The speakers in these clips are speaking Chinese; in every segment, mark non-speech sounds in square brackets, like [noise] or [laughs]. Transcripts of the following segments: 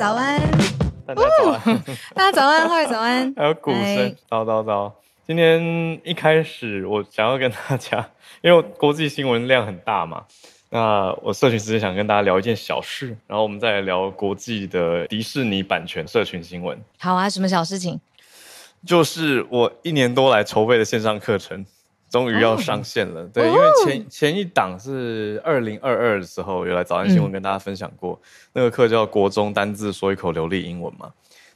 早安，大家早安，哦、大家早安，早安。[laughs] 还有鼓声，早早早。今天一开始，我想要跟大家，因为国际新闻量很大嘛，那我社群时间想跟大家聊一件小事，然后我们再来聊国际的迪士尼版权社群新闻。好啊，什么小事情？就是我一年多来筹备的线上课程，终于要上线了。哦、对，因为前前一档是二零二二的时候，有来早安新闻跟大家分享过，嗯、那个课叫《国中单字说一口流利英文》嘛。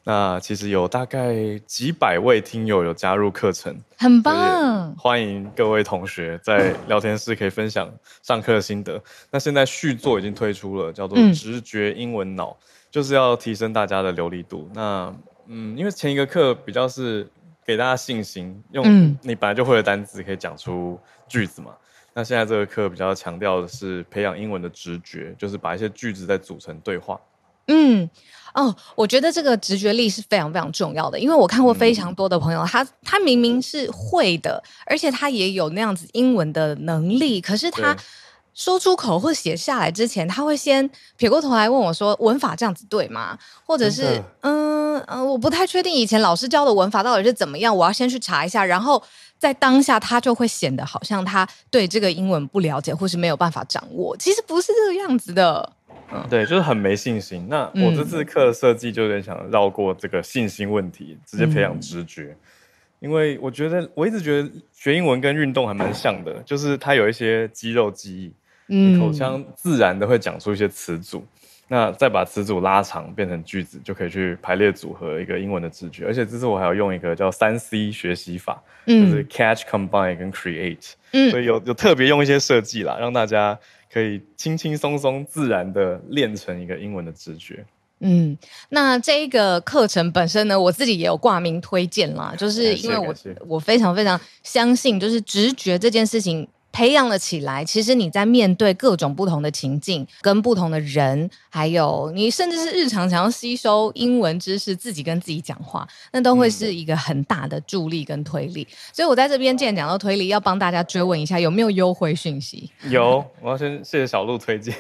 那其实有大概几百位听友有加入课程，很棒。欢迎各位同学在聊天室可以分享上课的心得。那现在续作已经推出了，叫做《直觉英文脑》，嗯、就是要提升大家的流利度。那嗯，因为前一个课比较是给大家信心，用你本来就会的单词可以讲出句子嘛。嗯、那现在这个课比较强调的是培养英文的直觉，就是把一些句子再组成对话。嗯，哦，我觉得这个直觉力是非常非常重要的，因为我看过非常多的朋友，嗯、他他明明是会的，而且他也有那样子英文的能力，可是他。说出口或写下来之前，他会先撇过头来问我说：“文法这样子对吗？”或者是“嗯嗯，我不太确定以前老师教的文法到底是怎么样，我要先去查一下。”然后在当下，他就会显得好像他对这个英文不了解，或是没有办法掌握。其实不是这个样子的。嗯，对，就是很没信心。那我这次课的设计就有点想绕过这个信心问题，直接培养直觉。嗯，因为我觉得我一直觉得学英文跟运动还蛮像的，就是它有一些肌肉记忆。你口腔自然的会讲出一些词组，嗯、那再把词组拉长变成句子，就可以去排列组合一个英文的字句。而且这次我还要用一个叫三 C 学习法，嗯、就是 Catch、Combine 跟 Create，嗯、所以有有特别用一些设计啦，让大家可以轻轻松松自然的练成一个英文的直觉。嗯，那这一个课程本身呢，我自己也有挂名推荐啦，就是因为我我非常非常相信，就是直觉这件事情。培养了起来，其实你在面对各种不同的情境、跟不同的人，还有你甚至是日常想要吸收英文知识、自己跟自己讲话，那都会是一个很大的助力跟推力。嗯、所以我在这边既然讲到推力，要帮大家追问一下有没有优惠讯息？有，我要先谢谢小鹿推荐，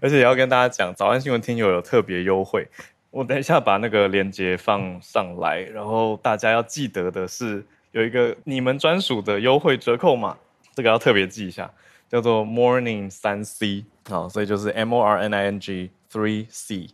而且也要跟大家讲，早安新闻听友有特别优惠。我等一下把那个链接放上来，然后大家要记得的是有一个你们专属的优惠折扣码。这个要特别记一下，叫做 Morning 三 C，好，所以就是 M O R N I N G three C，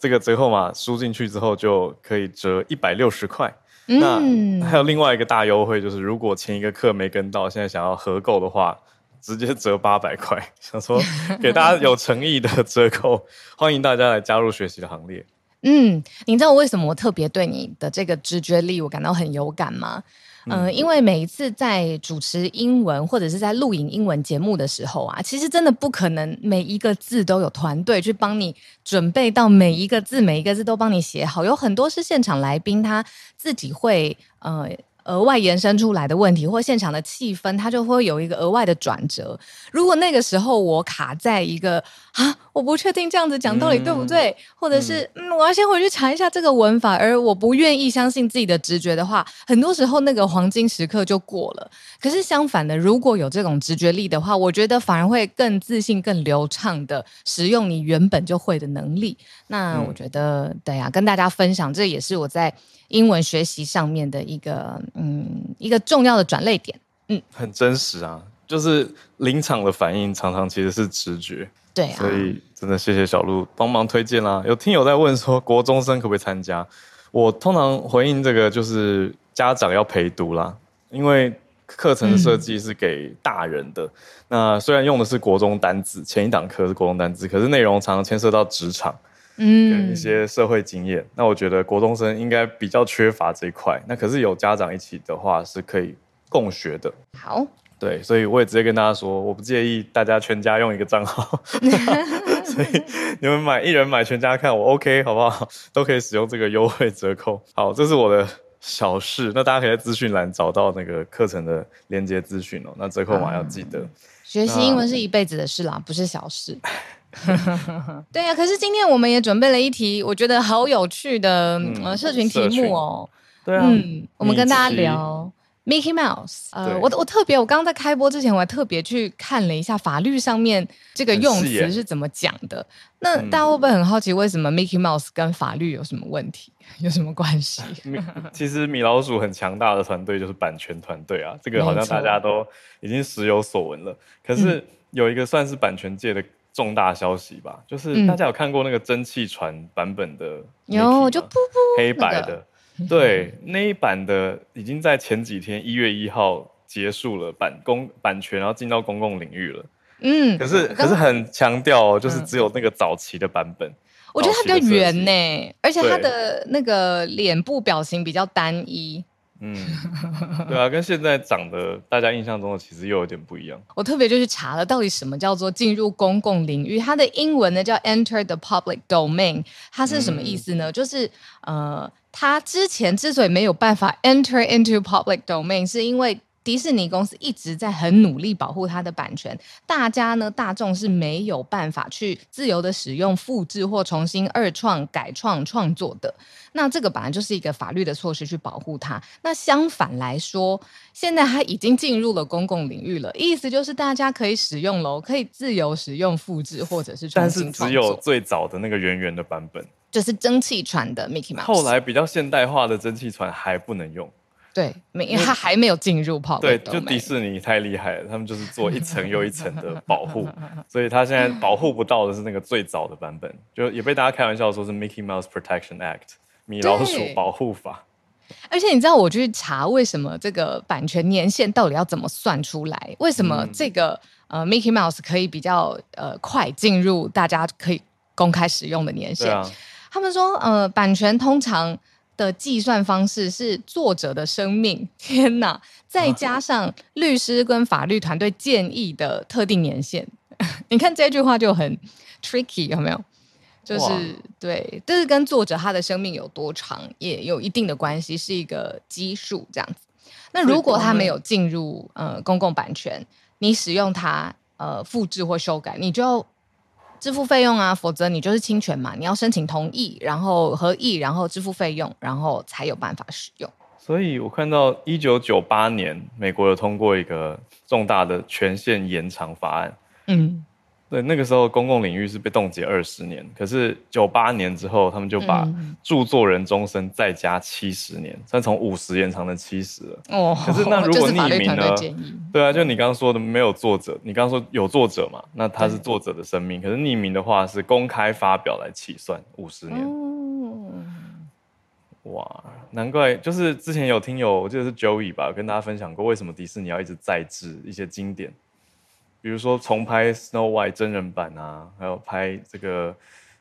这个折扣码输进去之后就可以折一百六十块。嗯、那还有另外一个大优惠，就是如果前一个课没跟到，现在想要合购的话，直接折八百块。[laughs] 想说给大家有诚意的折扣，[laughs] 欢迎大家来加入学习的行列。嗯，你知道为什么我特别对你的这个直觉力我感到很有感吗？嗯、因为每一次在主持英文或者是在录影英文节目的时候啊，其实真的不可能每一个字都有团队去帮你准备到每一个字，每一个字都帮你写好，有很多是现场来宾他自己会呃。额外延伸出来的问题，或现场的气氛，它就会有一个额外的转折。如果那个时候我卡在一个啊，我不确定这样子讲到底对不对，嗯、或者是嗯，我要先回去查一下这个文法，而我不愿意相信自己的直觉的话，很多时候那个黄金时刻就过了。可是相反的，如果有这种直觉力的话，我觉得反而会更自信、更流畅的使用你原本就会的能力。那我觉得，嗯、对呀、啊，跟大家分享，这也是我在。英文学习上面的一个嗯，一个重要的转类点，嗯，很真实啊，就是临场的反应常常其实是直觉，对啊，所以真的谢谢小鹿帮忙推荐啦。有听友在问说 [laughs] 国中生可不可以参加？我通常回应这个就是家长要陪读啦，因为课程设计是给大人的。嗯、那虽然用的是国中单字，前一档课是国中单字，可是内容常常牵涉到职场。嗯，一些社会经验，那我觉得国中生应该比较缺乏这一块。那可是有家长一起的话，是可以共学的。好，对，所以我也直接跟大家说，我不介意大家全家用一个账号，[laughs] 所以你们买一人买全家看，我 OK 好不好？都可以使用这个优惠折扣。好，这是我的小事。那大家可以在资讯栏找到那个课程的连接资讯哦。那折扣码要记得。嗯、学习英文是一辈子的事啦，不是小事。[laughs] 对呀、啊，可是今天我们也准备了一题，我觉得好有趣的、嗯、社群题目哦。对啊，嗯，我们跟大家聊，Mickey Mouse，呃，我我特别，我刚刚在开播之前，我还特别去看了一下法律上面这个用词是怎么讲的。那大家会不会很好奇，为什么 Mickey Mouse 跟法律有什么问题，[laughs] 有什么关系？[laughs] 其实米老鼠很强大的团队就是版权团队啊，这个好像大家都已经时有所闻了。可是有一个算是版权界的重大消息吧，就是大家有看过那个蒸汽船版本的？有，就噗噗黑白的。[laughs] [laughs] 对，那一版的已经在前几天一月一号结束了版公版权，然后进到公共领域了。嗯，可是可是很强调哦，就是只有那个早期的版本。我觉得它比较圆呢，而且它的那个脸部表情比较单一。嗯，[laughs] 对啊，跟现在长得大家印象中的其实又有点不一样。我特别就去查了，到底什么叫做进入公共领域？它的英文呢叫 Enter the public domain，它是什么意思呢？嗯、就是呃。它之前之所以没有办法 enter into public domain，是因为迪士尼公司一直在很努力保护它的版权，大家呢，大众是没有办法去自由的使用、复制或重新二创、改创创作的。那这个本来就是一个法律的措施去保护它。那相反来说，现在它已经进入了公共领域了，意思就是大家可以使用喽，可以自由使用、复制或者是重新创作。但是只有最早的那个圆圆的版本。就是蒸汽船的 Mickey Mouse，后来比较现代化的蒸汽船还不能用，对，因为它还没有进入泡。对，就迪士尼太厉害了，他们就是做一层又一层的 [laughs] 保护，所以他现在保护不到的是那个最早的版本，就也被大家开玩笑说是 Mickey Mouse Protection Act，米老鼠保护法。而且你知道我去查为什么这个版权年限到底要怎么算出来？为什么这个、嗯、呃 Mickey Mouse 可以比较呃快进入大家可以公开使用的年限？他们说，呃，版权通常的计算方式是作者的生命，天哪，再加上律师跟法律团队建议的特定年限。[laughs] 你看这句话就很 tricky，有没有？就是哇对，这是跟作者他的生命有多长也有一定的关系，是一个基数这样子。那如果他没有进入呃公共版权，你使用它呃复制或修改，你就。支付费用啊，否则你就是侵权嘛。你要申请同意，然后合意，然后支付费用，然后才有办法使用。所以我看到一九九八年，美国有通过一个重大的权限延长法案。嗯。对，那个时候公共领域是被冻结二十年，可是九八年之后，他们就把著作人终身再加七十年，算从五十延长成七十了。哦，可是那 [laughs] 如果匿名呢？对啊，就你刚刚说的没有作者，你刚刚说有作者嘛？那他是作者的生命，可是匿名的话是公开发表来起算五十年。哦，哇，难怪就是之前有听友，我记得是 Joey 吧，跟大家分享过为什么迪士尼要一直再制一些经典。比如说重拍 Snow White 真人版啊，还有拍这个，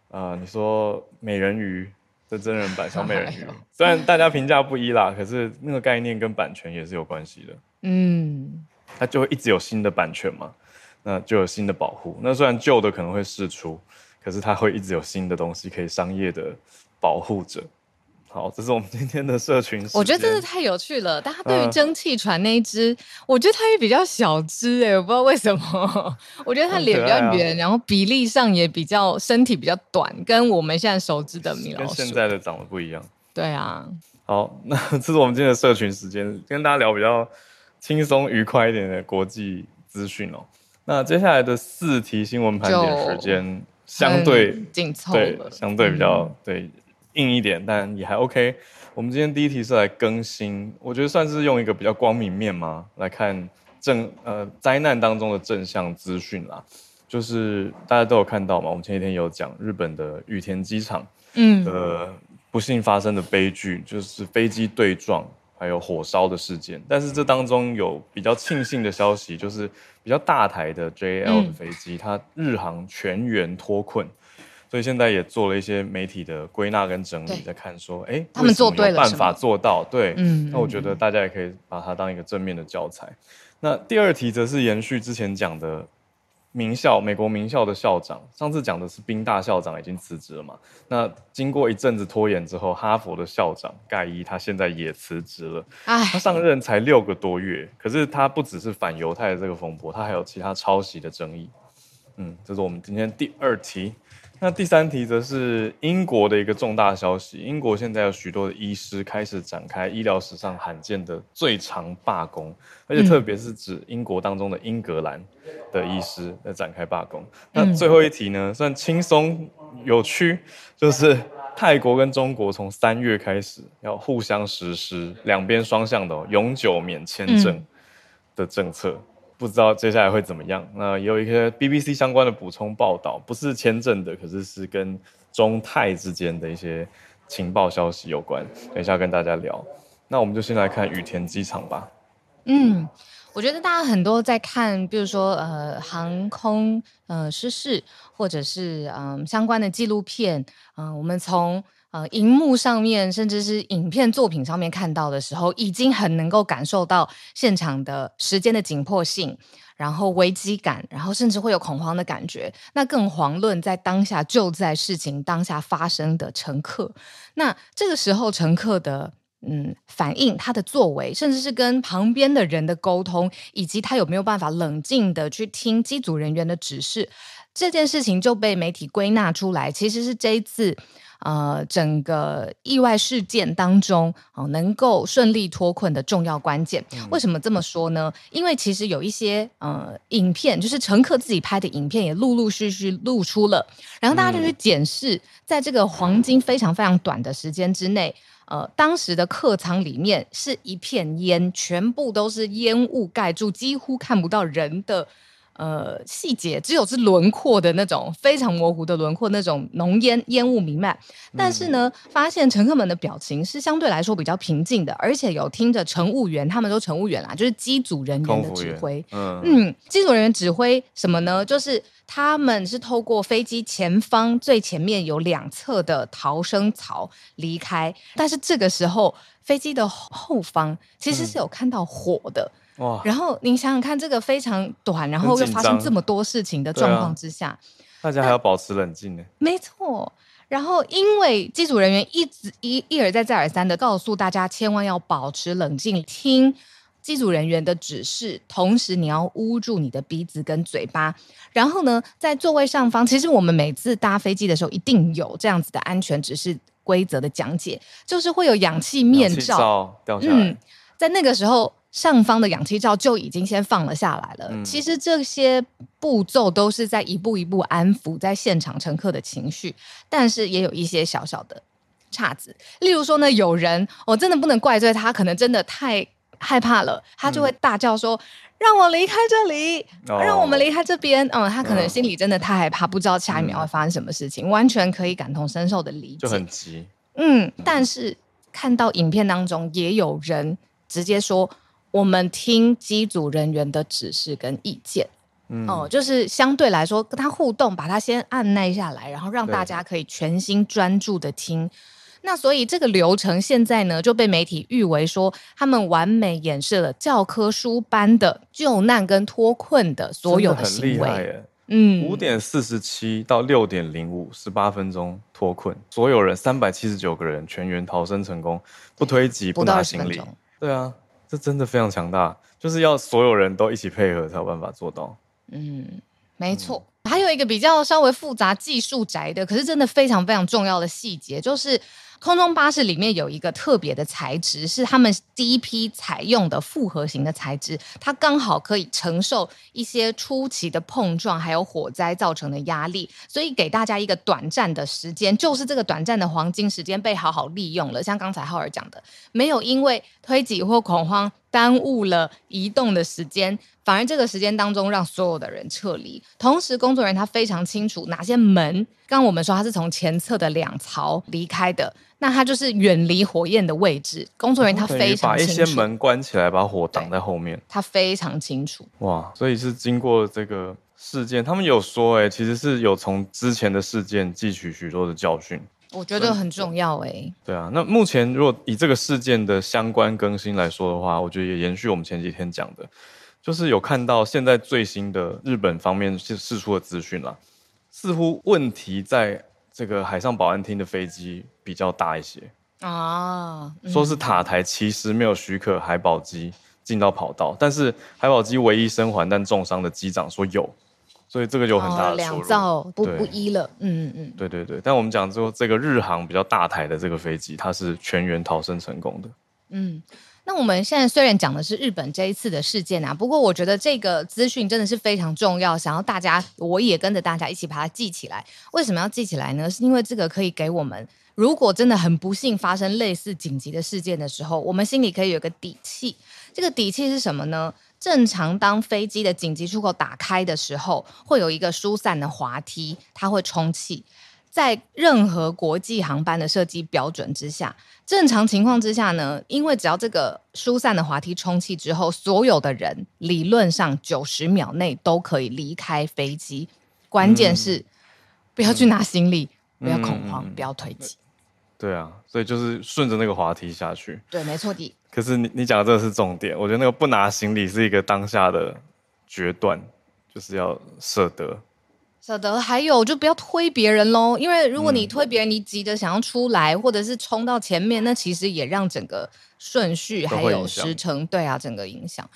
呃，你说美人鱼的真人版小美人鱼，[laughs] 虽然大家评价不一啦，可是那个概念跟版权也是有关系的。嗯，它就会一直有新的版权嘛，那就有新的保护。那虽然旧的可能会释出，可是它会一直有新的东西可以商业的保护着。好，这是我们今天的社群。我觉得真的太有趣了。大家对于蒸汽船那一只，呃、我觉得它也比较小只哎，我不知道为什么。我觉得它脸比较圆，啊、然后比例上也比较身体比较短，跟我们现在熟知的米老鼠跟现在的长得不一样。对啊。好，那 [laughs] 这是我们今天的社群时间，跟大家聊比较轻松愉快一点的国际资讯哦。那接下来的四题新闻盘点时间相对紧凑，对，相对比较、嗯、对。硬一点，但也还 OK。我们今天第一题是来更新，我觉得算是用一个比较光明面嘛来看正呃灾难当中的正向资讯啦。就是大家都有看到嘛，我们前几天有讲日本的羽田机场嗯的不幸发生的悲剧，就是飞机对撞还有火烧的事件。但是这当中有比较庆幸的消息，就是比较大台的 JAL 的飞机，嗯、它日航全员脱困。所以现在也做了一些媒体的归纳跟整理，在看说，哎，他们做对了，办法做到对。嗯，那我觉得大家也可以把它当一个正面的教材。嗯、那第二题则是延续之前讲的名校，美国名校的校长，上次讲的是宾大校长已经辞职了嘛？那经过一阵子拖延之后，哈佛的校长盖伊他现在也辞职了。唉他上任才六个多月，可是他不只是反犹太的这个风波，他还有其他抄袭的争议。嗯，这是我们今天第二题。那第三题则是英国的一个重大消息，英国现在有许多的医师开始展开医疗史上罕见的最长罢工，而且特别是指英国当中的英格兰的医师在展开罢工。那最后一题呢，算轻松有趣，就是泰国跟中国从三月开始要互相实施两边双向的永久免签证的政策。不知道接下来会怎么样？那有一个 BBC 相关的补充报道，不是签证的，可是是跟中泰之间的一些情报消息有关。等一下跟大家聊。那我们就先来看羽田机场吧。嗯，我觉得大家很多在看，比如说呃航空呃失事，或者是嗯、相关的纪录片，嗯、我们从。呃，荧幕上面甚至是影片作品上面看到的时候，已经很能够感受到现场的时间的紧迫性，然后危机感，然后甚至会有恐慌的感觉。那更遑论在当下就在事情当下发生的乘客，那这个时候乘客的嗯反应、他的作为，甚至是跟旁边的人的沟通，以及他有没有办法冷静的去听机组人员的指示，这件事情就被媒体归纳出来，其实是这一次。呃，整个意外事件当中，哦、呃，能够顺利脱困的重要关键。为什么这么说呢？因为其实有一些呃影片，就是乘客自己拍的影片，也陆陆续续露出了。然后大家就去检视，在这个黄金非常非常短的时间之内，呃，当时的客舱里面是一片烟，全部都是烟雾盖住，几乎看不到人的。呃，细节只有是轮廓的那种非常模糊的轮廓，那种浓烟烟雾弥漫。但是呢，发现乘客们的表情是相对来说比较平静的，而且有听着乘务员，他们说乘务员啦，就是机组人员的指挥。嗯嗯，机组人员指挥什么呢？就是他们是透过飞机前方最前面有两侧的逃生槽离开，但是这个时候飞机的后方其实是有看到火的。哇！然后您想想看，这个非常短，然后又发生这么多事情的状况之下，啊、大家还要保持冷静呢。没错。然后因为机组人员一直一一而再再而三的告诉大家，千万要保持冷静，听机组人员的指示，同时你要捂住你的鼻子跟嘴巴。然后呢，在座位上方，其实我们每次搭飞机的时候，一定有这样子的安全指示规则的讲解，就是会有氧气面罩，罩掉下来。嗯，在那个时候。上方的氧气罩就已经先放了下来了。嗯、其实这些步骤都是在一步一步安抚在现场乘客的情绪，但是也有一些小小的岔子。例如说呢，有人我真的不能怪罪他，可能真的太害怕了，他就会大叫说：“嗯、让我离开这里，哦、让我们离开这边。”嗯，他可能心里真的太害怕，不知道下一秒会发生什么事情，嗯、完全可以感同身受的理解。就很急。嗯，但是看到影片当中也有人直接说。我们听机组人员的指示跟意见，嗯、哦，就是相对来说跟他互动，把他先按耐下来，然后让大家可以全心专注的听。那所以这个流程现在呢就被媒体誉为说，他们完美演示了教科书般的救难跟脱困的所有的行为。很厉害耶，嗯，五点四十七到六点零五，十八分钟脱困，所有人三百七十九个人全员逃生成功，不推挤，不拿行李。对啊。这真的非常强大，就是要所有人都一起配合才有办法做到。嗯，没错。嗯、还有一个比较稍微复杂、技术宅的，可是真的非常非常重要的细节，就是。空中巴士里面有一个特别的材质，是他们第一批采用的复合型的材质，它刚好可以承受一些初期的碰撞，还有火灾造成的压力，所以给大家一个短暂的时间，就是这个短暂的黄金时间被好好利用了。像刚才浩尔讲的，没有因为推挤或恐慌耽误了移动的时间。反而这个时间当中，让所有的人撤离。同时，工作人员他非常清楚哪些门。刚我们说他是从前侧的两槽离开的，那他就是远离火焰的位置。工作人员他非常，把一些门关起来，把火挡在后面。他非常清楚。哇，所以是经过这个事件，他们有说，哎，其实是有从之前的事件汲取许多的教训。我觉得很重要，哎。对啊，那目前如果以这个事件的相关更新来说的话，我觉得也延续我们前几天讲的。就是有看到现在最新的日本方面是释出的资讯啦，似乎问题在这个海上保安厅的飞机比较大一些啊，嗯、说是塔台其实没有许可海保机进到跑道，但是海保机唯一生还但重伤的机长说有，所以这个有很大的两造不不一了。嗯嗯嗯，对对对。但我们讲说这个日航比较大台的这个飞机，它是全员逃生成功的。嗯。那我们现在虽然讲的是日本这一次的事件啊，不过我觉得这个资讯真的是非常重要，想要大家我也跟着大家一起把它记起来。为什么要记起来呢？是因为这个可以给我们，如果真的很不幸发生类似紧急的事件的时候，我们心里可以有个底气。这个底气是什么呢？正常当飞机的紧急出口打开的时候，会有一个疏散的滑梯，它会充气。在任何国际航班的设计标准之下，正常情况之下呢，因为只要这个疏散的滑梯充气之后，所有的人理论上九十秒内都可以离开飞机。关键是、嗯、不要去拿行李，嗯、不要恐慌，嗯、不要推挤。对啊，所以就是顺着那个滑梯下去。对，没错的。可是你你讲的这个是重点，我觉得那个不拿行李是一个当下的决断，就是要舍得。舍得，还有就不要推别人喽，因为如果你推别人，你急着想要出来，或者是冲到前面，那其实也让整个顺序还有时程，对啊，整个影响。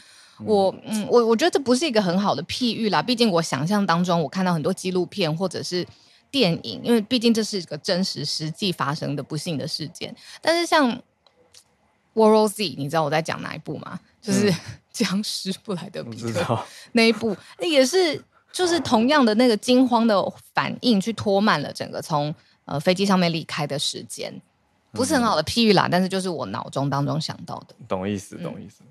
我嗯，我我觉得这不是一个很好的譬喻啦，毕竟我想象当中，我看到很多纪录片或者是电影，因为毕竟这是一个真实实际发生的不幸的事件。但是像 World Z，你知道我在讲哪一部吗？就是 [laughs] 僵尸布莱德彼特那一部，也是。就是同样的那个惊慌的反应，去拖慢了整个从呃飞机上面离开的时间，不是很好的譬喻啦，嗯、但是就是我脑中当中想到的。懂意思，懂意思。嗯、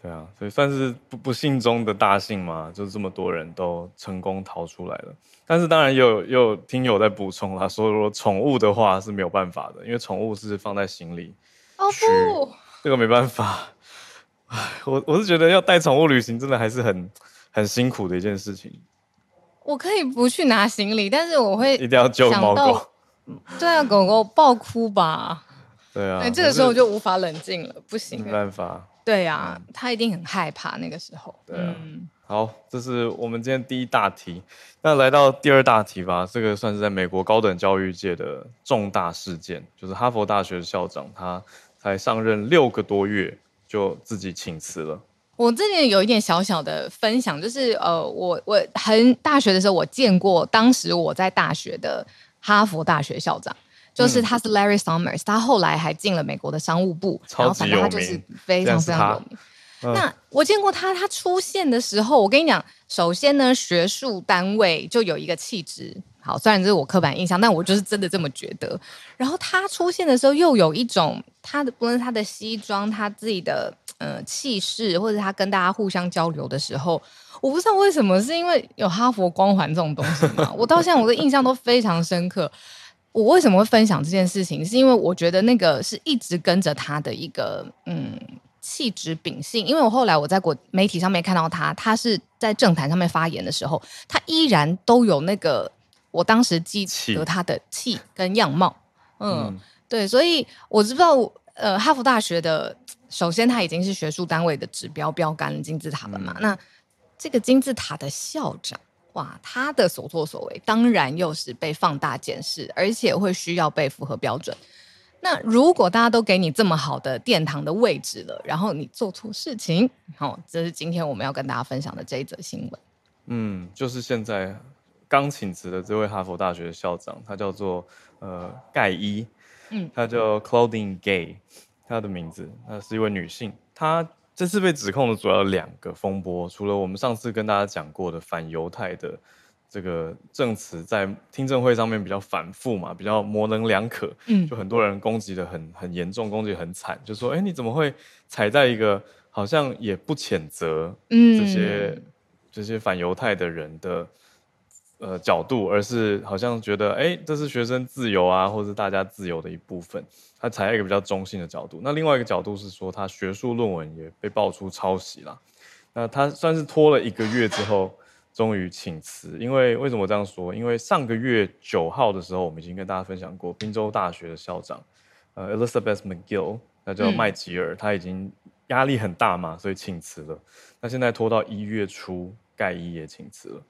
对啊，所以算是不不幸中的大幸嘛，就是这么多人都成功逃出来了。但是当然也有也有听友在补充啦，说如果宠物的话是没有办法的，因为宠物是放在行李。哦不，这个没办法。唉，我我是觉得要带宠物旅行，真的还是很很辛苦的一件事情。我可以不去拿行李，但是我会一定要救猫狗。[laughs] 对啊，狗狗爆哭吧。对啊，哎，这个时候我就无法冷静了，不行，没办法。对啊，他一定很害怕那个时候。对啊。好，这是我们今天第一大题。那来到第二大题吧，这个算是在美国高等教育界的重大事件，就是哈佛大学的校长，他才上任六个多月就自己请辞了。我这里有一点小小的分享，就是呃，我我很大学的时候，我见过当时我在大学的哈佛大学校长，就是他是 Larry Summers，他后来还进了美国的商务部，然后反正他就是非常非常有名。嗯、那我见过他，他出现的时候，我跟你讲，首先呢，学术单位就有一个气质，好，虽然这是我刻板印象，但我就是真的这么觉得。然后他出现的时候，又有一种他的不论他的西装，他自己的。呃，气势或者他跟大家互相交流的时候，我不知道为什么，是因为有哈佛光环这种东西吗？我到现在我的印象都非常深刻。我为什么会分享这件事情？是因为我觉得那个是一直跟着他的一个嗯气质秉性。因为我后来我在国媒体上面看到他，他是在政坛上面发言的时候，他依然都有那个我当时记得他的气跟样貌。嗯，嗯对，所以我知道呃哈佛大学的。首先，它已经是学术单位的指标标杆金字塔了嘛？嗯、那这个金字塔的校长，哇，他的所作所为当然又是被放大检视，而且会需要被符合标准。那如果大家都给你这么好的殿堂的位置了，然后你做错事情，好，这是今天我们要跟大家分享的这一则新闻。嗯，就是现在刚请辞的这位哈佛大学的校长，他叫做呃盖伊，嗯，他叫 Claudine Gay。他的名字，她是一位女性。她这次被指控的主要有两个风波，除了我们上次跟大家讲过的反犹太的这个证词在听证会上面比较反复嘛，比较模棱两可，嗯，就很多人攻击的很很严重，攻击很惨，就说，哎，你怎么会踩在一个好像也不谴责这些、嗯、这些反犹太的人的。呃，角度，而是好像觉得，哎，这是学生自由啊，或者是大家自由的一部分。他采一个比较中性的角度。那另外一个角度是说，他学术论文也被爆出抄袭了。那他算是拖了一个月之后，终于请辞。因为为什么这样说？因为上个月九号的时候，我们已经跟大家分享过，宾州大学的校长，呃，Elizabeth McGill，那叫麦吉尔，他已经压力很大嘛，所以请辞了。那现在拖到一月初，盖伊也请辞了。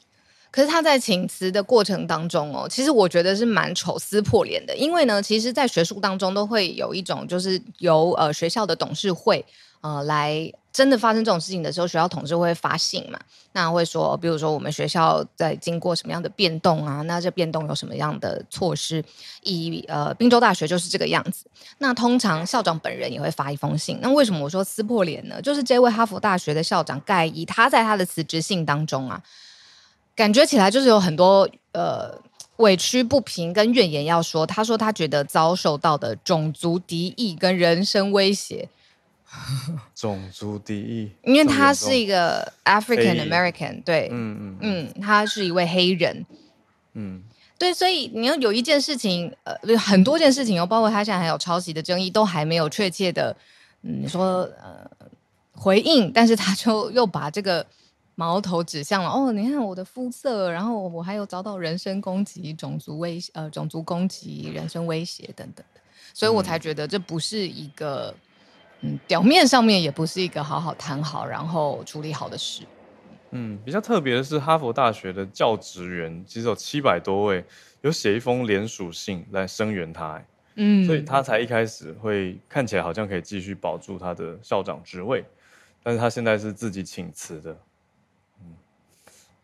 可是他在请辞的过程当中哦，其实我觉得是蛮丑撕破脸的，因为呢，其实，在学术当中都会有一种，就是由呃学校的董事会呃来真的发生这种事情的时候，学校统治会发信嘛？那会说，比如说我们学校在经过什么样的变动啊？那这变动有什么样的措施？以呃，宾州大学就是这个样子。那通常校长本人也会发一封信。那为什么我说撕破脸呢？就是这位哈佛大学的校长盖伊，他在他的辞职信当中啊，感觉起来就是有很多呃委屈不平跟怨言要说。他说他觉得遭受到的种族敌意跟人身威胁。[laughs] 种族敌意，因为他是一个 African American，对，嗯嗯嗯，他是一位黑人，嗯，对，所以你要有一件事情，呃，很多件事情哦，包括他现在还有抄袭的争议，都还没有确切的，嗯，你说呃回应，但是他就又把这个矛头指向了，哦，你看我的肤色，然后我还有遭到人身攻击、种族威呃种族攻击、人身威胁等等，所以我才觉得这不是一个。嗯，表面上面也不是一个好好谈好，然后处理好的事。嗯，比较特别的是，哈佛大学的教职员其实有七百多位，有写一封联署信来声援他。嗯，所以他才一开始会看起来好像可以继续保住他的校长职位，但是他现在是自己请辞的。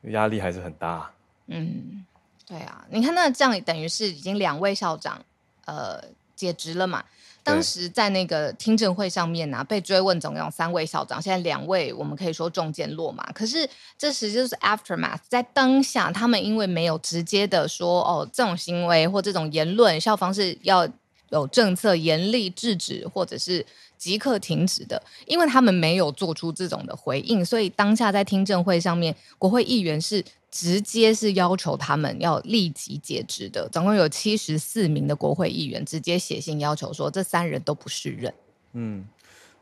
嗯，压力还是很大。嗯，对啊，你看那这样等于是已经两位校长呃解职了嘛？当时在那个听证会上面呢、啊，被追问总共有三位校长，现在两位我们可以说中箭落马。可是这实际就是 aftermath，在当下他们因为没有直接的说哦，这种行为或这种言论，校方是要有政策严厉制止或者是即刻停止的，因为他们没有做出这种的回应，所以当下在听证会上面，国会议员是。直接是要求他们要立即解职的，总共有七十四名的国会议员直接写信要求说，这三人都不是人。嗯，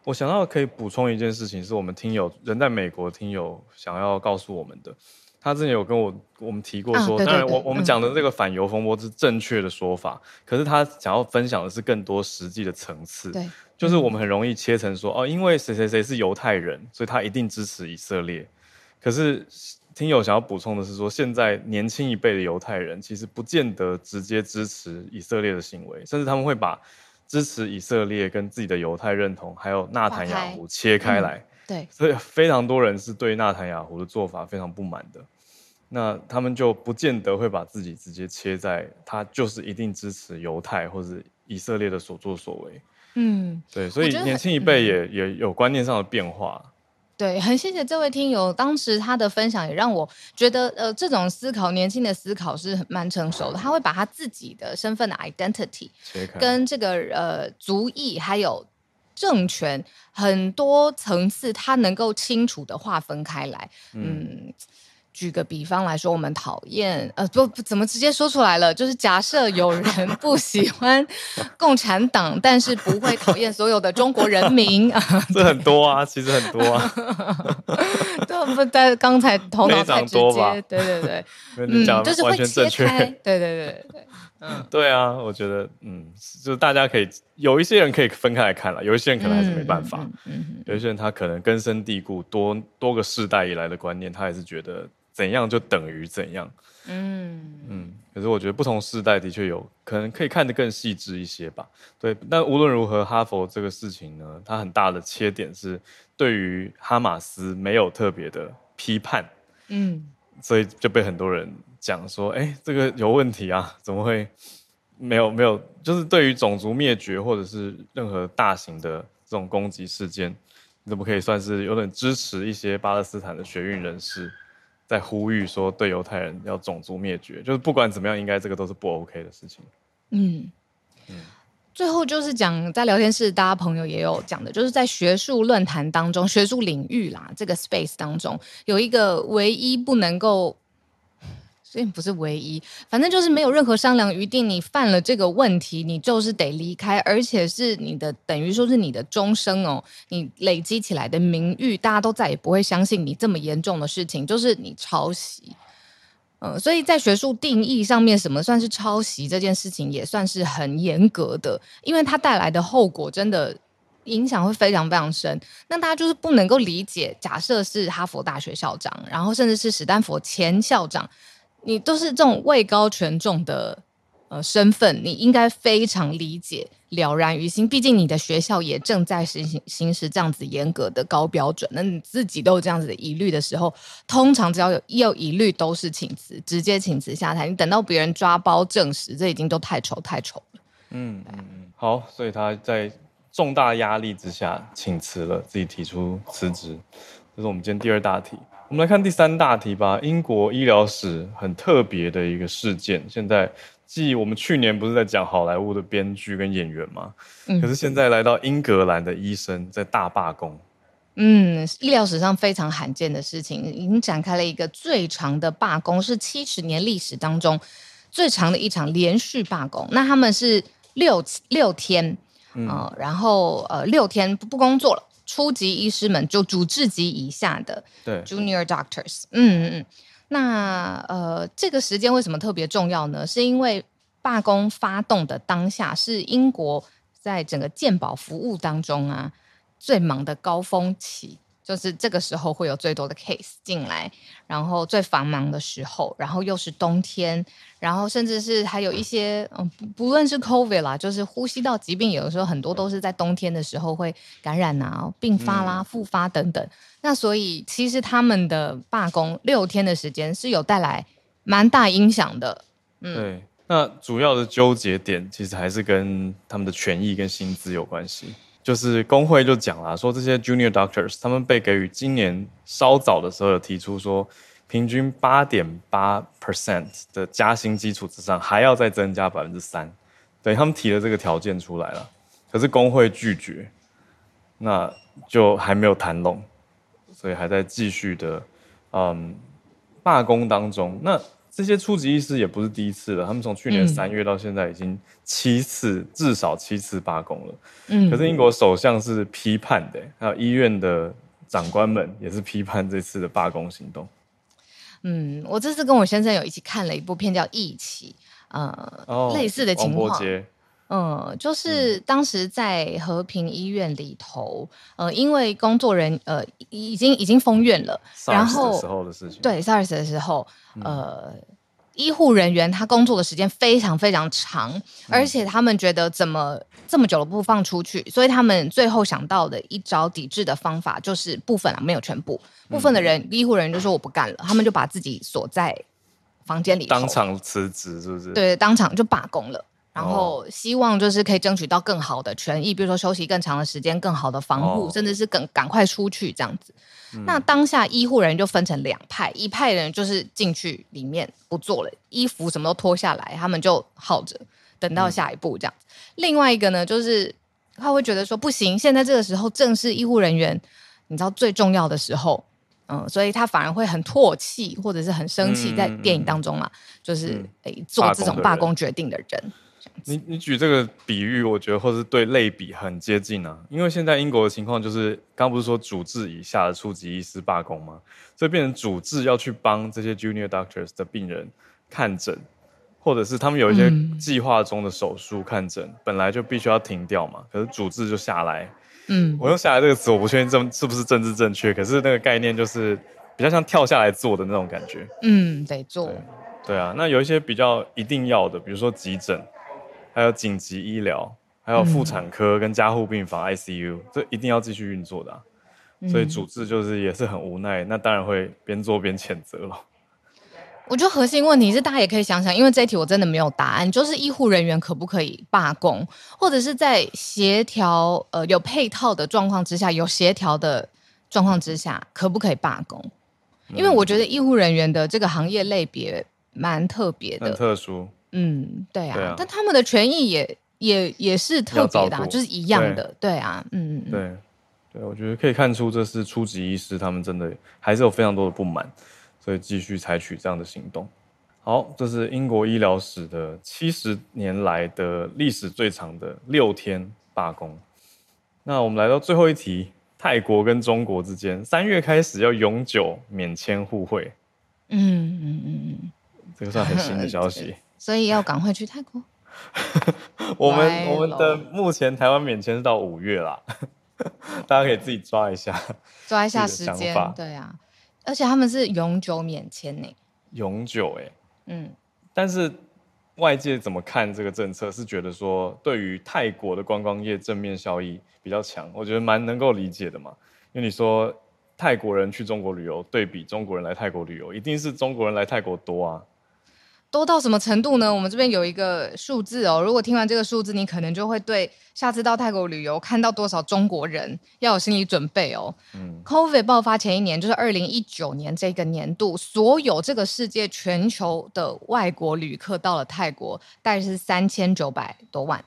我想到可以补充一件事情，是我们听友人在美国听友想要告诉我们的，他之前有跟我我们提过说，啊、对对对，当然我我们讲的这个反犹风波是正确的说法，嗯、可是他想要分享的是更多实际的层次，对，就是我们很容易切成说，哦，因为谁谁谁是犹太人，所以他一定支持以色列，可是。听友想要补充的是说，现在年轻一辈的犹太人其实不见得直接支持以色列的行为，甚至他们会把支持以色列跟自己的犹太认同还有纳坦雅胡切开来。嗯、对，所以非常多人是对纳坦雅胡的做法非常不满的。那他们就不见得会把自己直接切在他就是一定支持犹太或者以色列的所作所为。嗯，对，所以年轻一辈也、嗯、也有观念上的变化。对，很谢谢这位听友，当时他的分享也让我觉得，呃，这种思考，年轻的思考是蛮成熟的。他会把他自己的身份的 identity 跟这个呃族裔还有政权很多层次，它能够清楚的划分开来，嗯。嗯举个比方来说，我们讨厌呃不不怎么直接说出来了，就是假设有人 [laughs] 不喜欢共产党，但是不会讨厌所有的中国人民啊，[laughs] 这很多啊，其实很多啊，[laughs] 对不？在刚才头脑太直接，对对对，嗯，就是会切开，对对对对，嗯，对啊，我觉得嗯，就是大家可以有一些人可以分开来看了，有一些人可能还是没办法，嗯，嗯嗯有一些人他可能根深蒂固多多个世代以来的观念，他还是觉得。怎样就等于怎样，嗯。嗯，可是我觉得不同世代的确有可能可以看得更细致一些吧。对，但无论如何，哈佛这个事情呢，它很大的切点是对于哈马斯没有特别的批判，嗯，所以就被很多人讲说，哎，这个有问题啊，怎么会没有没有？就是对于种族灭绝或者是任何大型的这种攻击事件，你怎么可以算是有点支持一些巴勒斯坦的学运人士？在呼吁说，对犹太人要种族灭绝，就是不管怎么样，应该这个都是不 OK 的事情。嗯嗯，最后就是讲在聊天室，大家朋友也有讲的，就是在学术论坛当中，学术领域啦，这个 space 当中有一个唯一不能够。所以不是唯一，反正就是没有任何商量余地。你犯了这个问题，你就是得离开，而且是你的等于说是你的终生哦。你累积起来的名誉，大家都再也不会相信你这么严重的事情，就是你抄袭。嗯、呃，所以在学术定义上面，什么算是抄袭这件事情，也算是很严格的，因为它带来的后果真的影响会非常非常深。那大家就是不能够理解，假设是哈佛大学校长，然后甚至是史丹佛前校长。你都是这种位高权重的呃身份，你应该非常理解了然于心。毕竟你的学校也正在实行行使这样子严格的高标准，那你自己都有这样子的疑虑的时候，通常只要有有疑虑，都是请辞，直接请辞下台。你等到别人抓包证实，这已经都太丑太丑了。嗯，好，所以他在重大压力之下请辞了，自己提出辞职。这是我们今天第二大题。我们来看第三大题吧。英国医疗史很特别的一个事件。现在，继我们去年不是在讲好莱坞的编剧跟演员吗？嗯。可是现在来到英格兰的医生在大罢工。嗯，医疗史上非常罕见的事情，已经展开了一个最长的罢工，是七十年历史当中最长的一场连续罢工。那他们是六六天，嗯，呃，然后呃六天不不工作了。初级医师们就主治级以下的，对，Junior Doctors，嗯嗯，那呃，这个时间为什么特别重要呢？是因为罢工发动的当下是英国在整个健保服务当中啊最忙的高峰期。就是这个时候会有最多的 case 进来，然后最繁忙的时候，然后又是冬天，然后甚至是还有一些嗯，不不论是 COVID 啦，就是呼吸道疾病，有的时候很多都是在冬天的时候会感染啊、并发啦、复发等等。那所以其实他们的罢工六天的时间是有带来蛮大影响的。嗯，对。那主要的纠结点其实还是跟他们的权益跟薪资有关系。就是工会就讲了，说这些 junior doctors 他们被给予今年稍早的时候有提出说，平均八点八 percent 的加薪基础之上，还要再增加百分之三，对，他们提了这个条件出来了，可是工会拒绝，那就还没有谈拢，所以还在继续的嗯罢工当中。那这些初级医师也不是第一次了，他们从去年三月到现在已经七次，嗯、至少七次罢工了。嗯，可是英国首相是批判的，还有医院的长官们也是批判这次的罢工行动。嗯，我这次跟我先生有一起看了一部片叫《一起》，呃，哦、类似的情况。嗯，就是当时在和平医院里头，呃，因为工作人呃已经已经封院了，然后的时候的事情，对 SARS 的时候，呃，嗯、医护人员他工作的时间非常非常长，嗯、而且他们觉得怎么这么久了不放出去，所以他们最后想到的一招抵制的方法就是部分啊，没有全部，部分的人、嗯、医护人员就说我不干了，他们就把自己锁在房间里，当场辞职，是不是？对，当场就罢工了。然后希望就是可以争取到更好的权益，比如说休息更长的时间、更好的防护，哦、甚至是更赶快出去这样子。嗯、那当下医护人员就分成两派，一派人就是进去里面不做了，衣服什么都脱下来，他们就耗着等到下一步这样子。嗯、另外一个呢，就是他会觉得说不行，现在这个时候正是医护人员你知道最重要的时候，嗯，所以他反而会很唾弃或者是很生气，在电影当中嘛，嗯、就是诶、嗯、做这种罢工决定的人。你你举这个比喻，我觉得或是对类比很接近啊，因为现在英国的情况就是，刚刚不是说主治以下的初级医师罢工吗？所以变成主治要去帮这些 junior doctors 的病人看诊，或者是他们有一些计划中的手术看诊，嗯、本来就必须要停掉嘛，可是主治就下来。嗯，我用下来这个词，我不确定这是不是政治正确，可是那个概念就是比较像跳下来做的那种感觉。嗯，得做对。对啊，那有一些比较一定要的，比如说急诊。还有紧急医疗，还有妇产科跟加护病房 ICU，、嗯、这一定要继续运作的、啊。所以主治就是也是很无奈，那当然会边做边谴责了。我觉得核心问题是，大家也可以想想，因为这一题我真的没有答案，就是医护人员可不可以罢工，或者是在协调呃有配套的状况之下，有协调的状况之下，可不可以罢工？因为我觉得医护人员的这个行业类别蛮特别的，很特殊。嗯，对啊，对啊，但他们的权益也也也是特别的、啊，就是一样的，对，对啊，嗯，对，对，我觉得可以看出这是初级医师，他们真的还是有非常多的不满，所以继续采取这样的行动。好，这是英国医疗史的七十年来的历史最长的六天罢工。那我们来到最后一题，泰国跟中国之间三月开始要永久免签互惠。嗯嗯嗯嗯，这个算很新的消息。[laughs] 所以要赶快去泰国。[laughs] 我们我们的目前台湾免签是到五月啦，[laughs] 大家可以自己抓一下，[laughs] 抓一下时间。对啊，而且他们是永久免签呢。永久哎、欸，嗯，但是外界怎么看这个政策？是觉得说对于泰国的观光业正面效益比较强，我觉得蛮能够理解的嘛。因为你说泰国人去中国旅游，对比中国人来泰国旅游，一定是中国人来泰国多啊。多到什么程度呢？我们这边有一个数字哦。如果听完这个数字，你可能就会对下次到泰国旅游看到多少中国人要有心理准备哦。嗯，COVID 爆发前一年，就是二零一九年这个年度，所有这个世界全球的外国旅客到了泰国，大概是三千九百多万。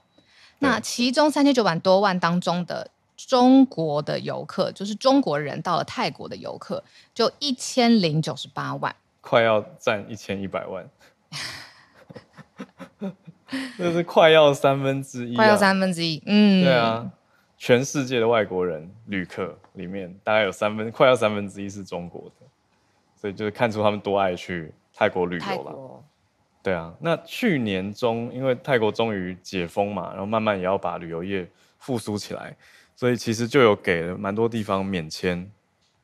那其中三千九百多万当中的中国的游客，就是中国人到了泰国的游客，就一千零九十八万，快要占一千一百万。[laughs] 这是快要三分之一，快要三分之一，嗯，对啊，全世界的外国人旅客里面，大概有三分，快要三分之一是中国的，所以就是看出他们多爱去泰国旅游了。国对啊，那去年中，因为泰国终于解封嘛，然后慢慢也要把旅游业复苏起来，所以其实就有给了蛮多地方免签。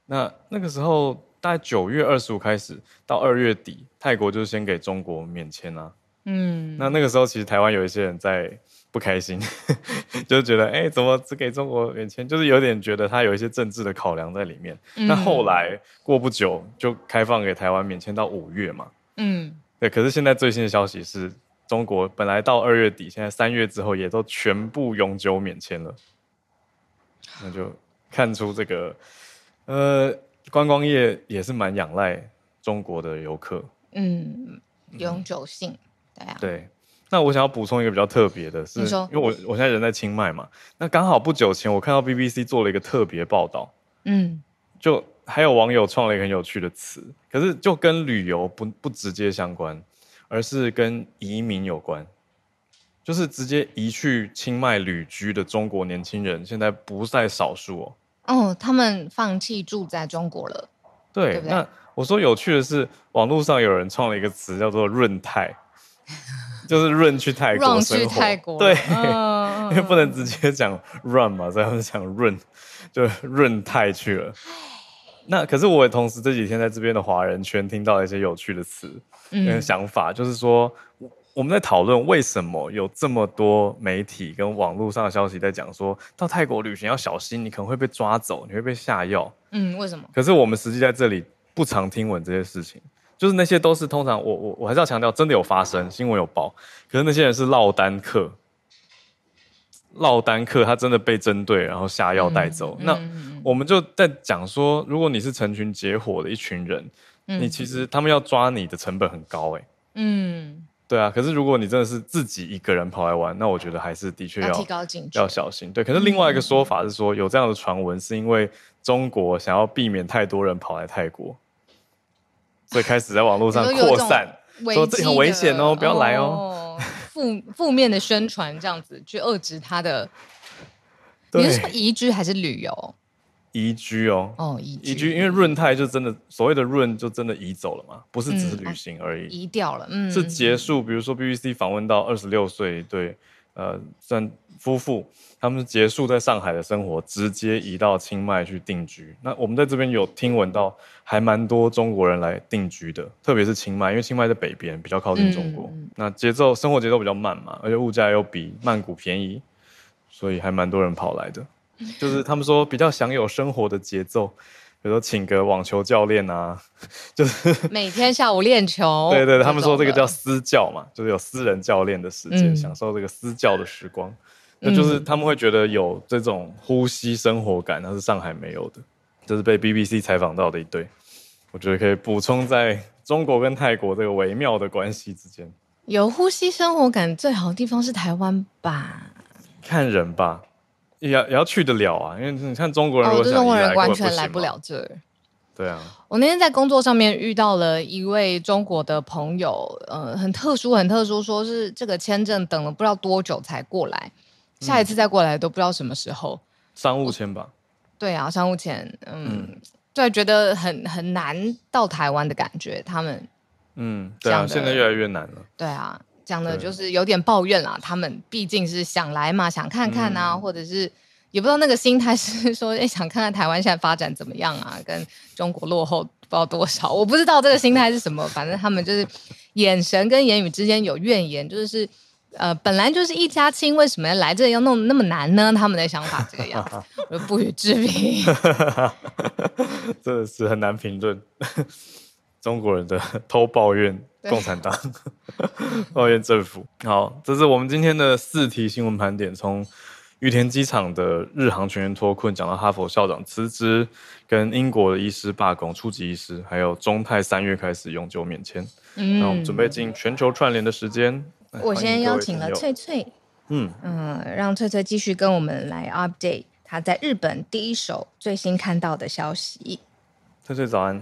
那那个时候。大概九月二十五开始到二月底，泰国就是先给中国免签啊。嗯，那那个时候其实台湾有一些人在不开心，[laughs] 就觉得哎、欸，怎么只给中国免签？就是有点觉得他有一些政治的考量在里面。那、嗯、后来过不久就开放给台湾免签到五月嘛。嗯，对。可是现在最新的消息是中国本来到二月底，现在三月之后也都全部永久免签了。那就看出这个呃。观光业也是蛮仰赖中国的游客，嗯，永久性，嗯、对啊。对，那我想要补充一个比较特别的是，说。因为我我现在人在清迈嘛，那刚好不久前我看到 BBC 做了一个特别报道，嗯，就还有网友创了一个很有趣的词，可是就跟旅游不不直接相关，而是跟移民有关，就是直接移去清迈旅居的中国年轻人，现在不在少数哦。哦，他们放弃住在中国了。对，对对，那我说有趣的是，网络上有人创了一个词叫做“润泰 [laughs] ”，就是润去泰国生活。去泰国，对，嗯、[laughs] 因为不能直接讲 run 嘛，所以他们讲润，就润泰去了。那可是我也同时这几天在这边的华人圈听到了一些有趣的词跟想法，嗯、就是说。我们在讨论为什么有这么多媒体跟网络上的消息在讲说，到泰国旅行要小心，你可能会被抓走，你会被下药。嗯，为什么？可是我们实际在这里不常听闻这些事情，就是那些都是通常我我我还是要强调，真的有发生，新闻有报。可是那些人是落单客，落单客他真的被针对，然后下药带走。嗯、那我们就在讲说，如果你是成群结伙的一群人，嗯、你其实他们要抓你的成本很高，哎。嗯。对啊，可是如果你真的是自己一个人跑来玩，那我觉得还是的确要，要提高警觉，要小心。对，可是另外一个说法是说，有这样的传闻，是因为中国想要避免太多人跑来泰国，所以开始在网络上扩散，说这很危险哦，不要来哦。负 [laughs] 负面的宣传这样子去遏制他的，你是说移居还是旅游？移居哦，哦移居，移居，因为润泰就真的所谓的润就真的移走了嘛，不是只是旅行而已，移掉了，嗯，是结束。比如说 BBC 访问到二十六岁对呃算夫妇，他们结束在上海的生活，直接移到清迈去定居。那我们在这边有听闻到，还蛮多中国人来定居的，特别是清迈，因为清迈在北边，比较靠近中国，嗯、那节奏生活节奏比较慢嘛，而且物价又比曼谷便宜，所以还蛮多人跑来的。就是他们说比较享有生活的节奏，比如说请个网球教练啊，[laughs] 就是 [laughs] 每天下午练球。对对，他们说这个叫私教嘛，就是有私人教练的时间，嗯、享受这个私教的时光。那就是他们会觉得有这种呼吸生活感，那是上海没有的。这、就是被 BBC 采访到的一对，我觉得可以补充在中国跟泰国这个微妙的关系之间。有呼吸生活感最好的地方是台湾吧？看人吧。也要也要去得了啊，因为你看中国人，我中国人完全来不了这儿。对啊，我那天在工作上面遇到了一位中国的朋友，呃，很特殊，很特殊，说是这个签证等了不知道多久才过来，下一次再过来都不知道什么时候。商务签吧？对啊，商务签，嗯，嗯对，觉得很很难到台湾的感觉，他们，嗯，对啊，现在越来越难了。对啊。讲的就是有点抱怨啦，他们毕竟是想来嘛，想看看啊，嗯、或者是也不知道那个心态是说，哎，想看看台湾现在发展怎么样啊，跟中国落后不知道多少，我不知道这个心态是什么，反正他们就是眼神跟言语之间有怨言，就是呃，本来就是一家亲，为什么要来这里要弄那么难呢？他们的想法这个样子，我不予置评。[laughs] 真的是很难评论中国人的偷抱怨共产党，[laughs] 抱怨政府。好，这是我们今天的四题新闻盘点，从。羽田机场的日航全员脱困，讲到哈佛校长辞职，跟英国的医师罢工，初级医师，还有中泰三月开始永久免签。嗯，那我们准备进全球串联的时间。我先邀请了翠翠，嗯嗯，让翠翠继续跟我们来 update 她在日本第一手最新看到的消息。翠翠早安。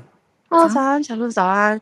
哦，早安，小鹿早安。